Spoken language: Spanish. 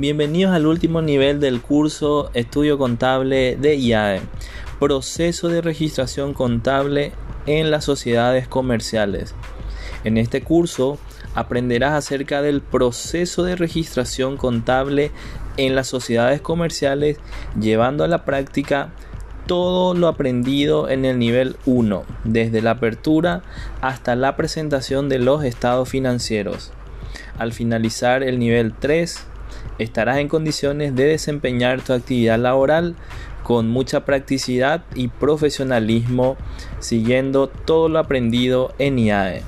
Bienvenidos al último nivel del curso Estudio Contable de IAE, Proceso de Registración Contable en las Sociedades Comerciales. En este curso aprenderás acerca del proceso de registración contable en las sociedades comerciales, llevando a la práctica todo lo aprendido en el nivel 1, desde la apertura hasta la presentación de los estados financieros. Al finalizar el nivel 3, estarás en condiciones de desempeñar tu actividad laboral con mucha practicidad y profesionalismo siguiendo todo lo aprendido en IAE.